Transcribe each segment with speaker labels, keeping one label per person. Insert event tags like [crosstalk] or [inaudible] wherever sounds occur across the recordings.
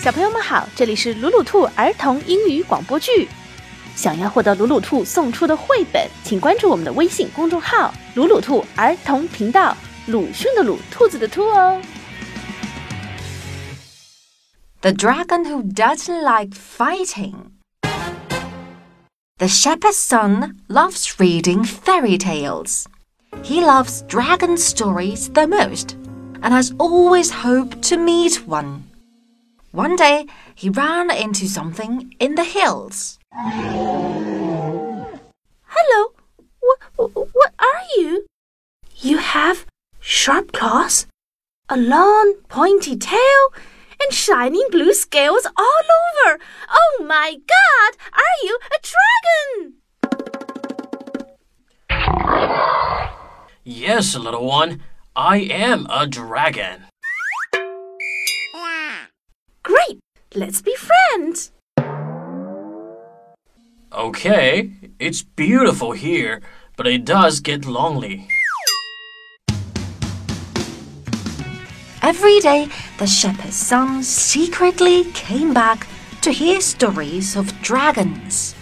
Speaker 1: 小朋友们好，这里是鲁鲁兔儿童英语广播剧。想要获得鲁鲁兔送出的绘本，请关注我们的微信公众号“鲁鲁兔儿童频道”。鲁迅的鲁，兔子的兔哦。
Speaker 2: The dragon who doesn't like fighting. The shepherd's son loves reading fairy tales. He loves dragon stories the most and has always hoped to meet one. One day, he ran into something in the hills.
Speaker 3: Hello, what, what are you? You have sharp claws, a long pointy tail, and shining blue scales all over. Oh my god, are you a
Speaker 4: dragon? Yes, little one, I am a dragon.
Speaker 3: Let's be friends.
Speaker 4: Okay, it's beautiful here, but it does get lonely.
Speaker 2: Every day, the shepherd's son secretly came back to hear stories of dragons.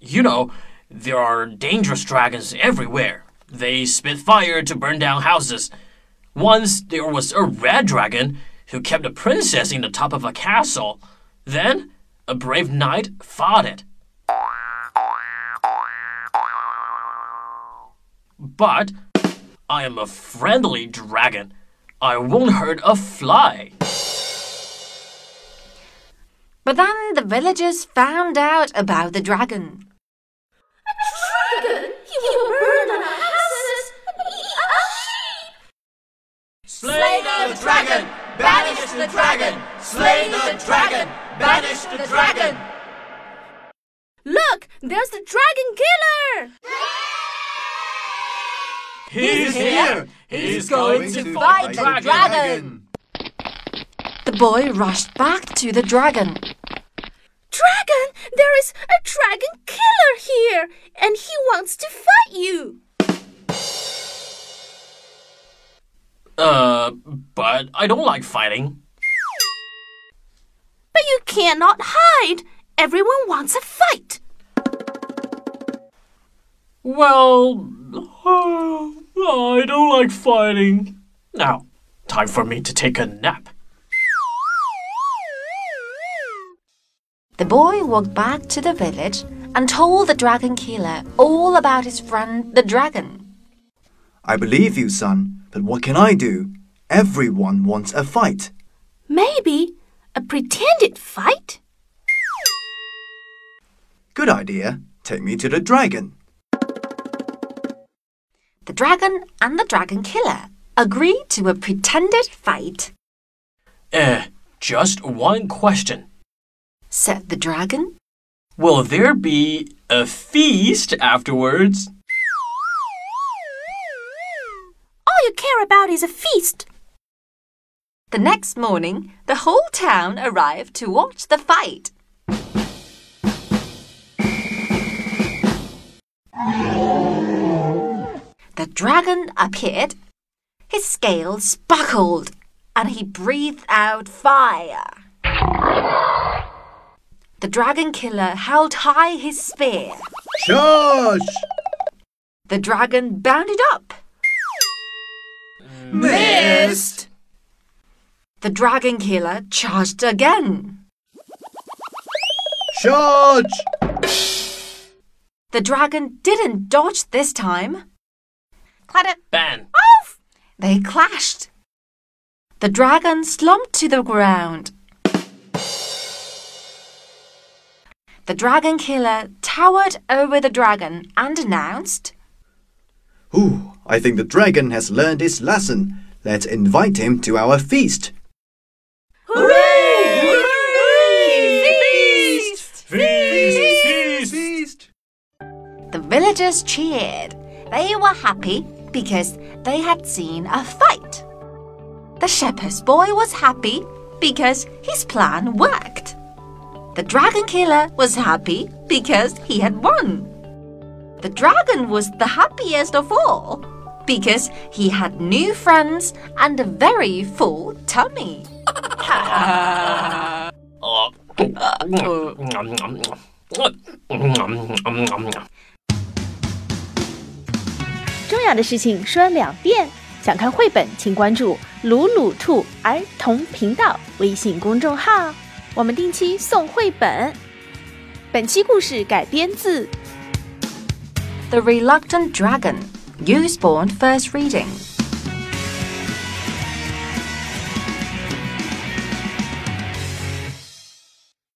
Speaker 4: You know, there are dangerous dragons everywhere. They spit fire to burn down houses. Once there was a red dragon who kept a princess in the top of a castle. Then a brave knight fought it. But I am a friendly dragon. I won't hurt a fly.
Speaker 2: But then the villagers found out about the dragon.
Speaker 5: The dragon! Slay the dragon! Banish the dragon!
Speaker 3: Look! There's the dragon killer!
Speaker 5: He's here! He's going to fight the dragon!
Speaker 2: The boy rushed back to the dragon.
Speaker 3: Dragon! There is a dragon killer here! And he wants to fight you!
Speaker 4: Uh, but I don't like fighting.
Speaker 3: But you cannot hide! Everyone wants a fight!
Speaker 4: Well, I don't like fighting. Now, time for me to take a nap.
Speaker 2: The boy walked back to the village and told the dragon killer all about his friend the dragon.
Speaker 6: I believe you, son, but what can I do? Everyone wants a fight.
Speaker 3: Maybe a pretended fight?
Speaker 6: Good idea. Take me to the dragon.
Speaker 2: The dragon and the dragon killer agree to a pretended fight.
Speaker 4: Eh, just one question,
Speaker 2: said the dragon.
Speaker 4: Will there be a feast afterwards?
Speaker 3: All you care about is a feast.
Speaker 2: The next morning, the whole town arrived to watch the fight. The dragon appeared. His scales sparkled and he breathed out fire. The dragon killer held high his spear.
Speaker 6: Charge!
Speaker 2: The dragon bounded up.
Speaker 5: Missed!
Speaker 2: The dragon killer charged again.
Speaker 6: Charge!
Speaker 2: The dragon didn't dodge this time.
Speaker 3: Clatter!
Speaker 4: Ban!
Speaker 3: Off!
Speaker 2: They clashed. The dragon slumped to the ground. The dragon killer towered over the dragon and announced,
Speaker 6: Ooh, I think the dragon has learned his lesson. Let's invite him to our feast.
Speaker 2: Villagers cheered. They were happy because they had seen a fight. The shepherd's boy was happy because his plan worked. The dragon killer was happy because he had won. The dragon was the happiest of all because he had new friends and a very full tummy. [laughs] [laughs] Oh. Mm.
Speaker 3: 重要的事情说两遍。想看绘本，请关注“鲁鲁兔儿童频道”微信公众号，我们定期送绘本。本期故事改编自《
Speaker 2: The Reluctant Dragon, Usborne First Reading.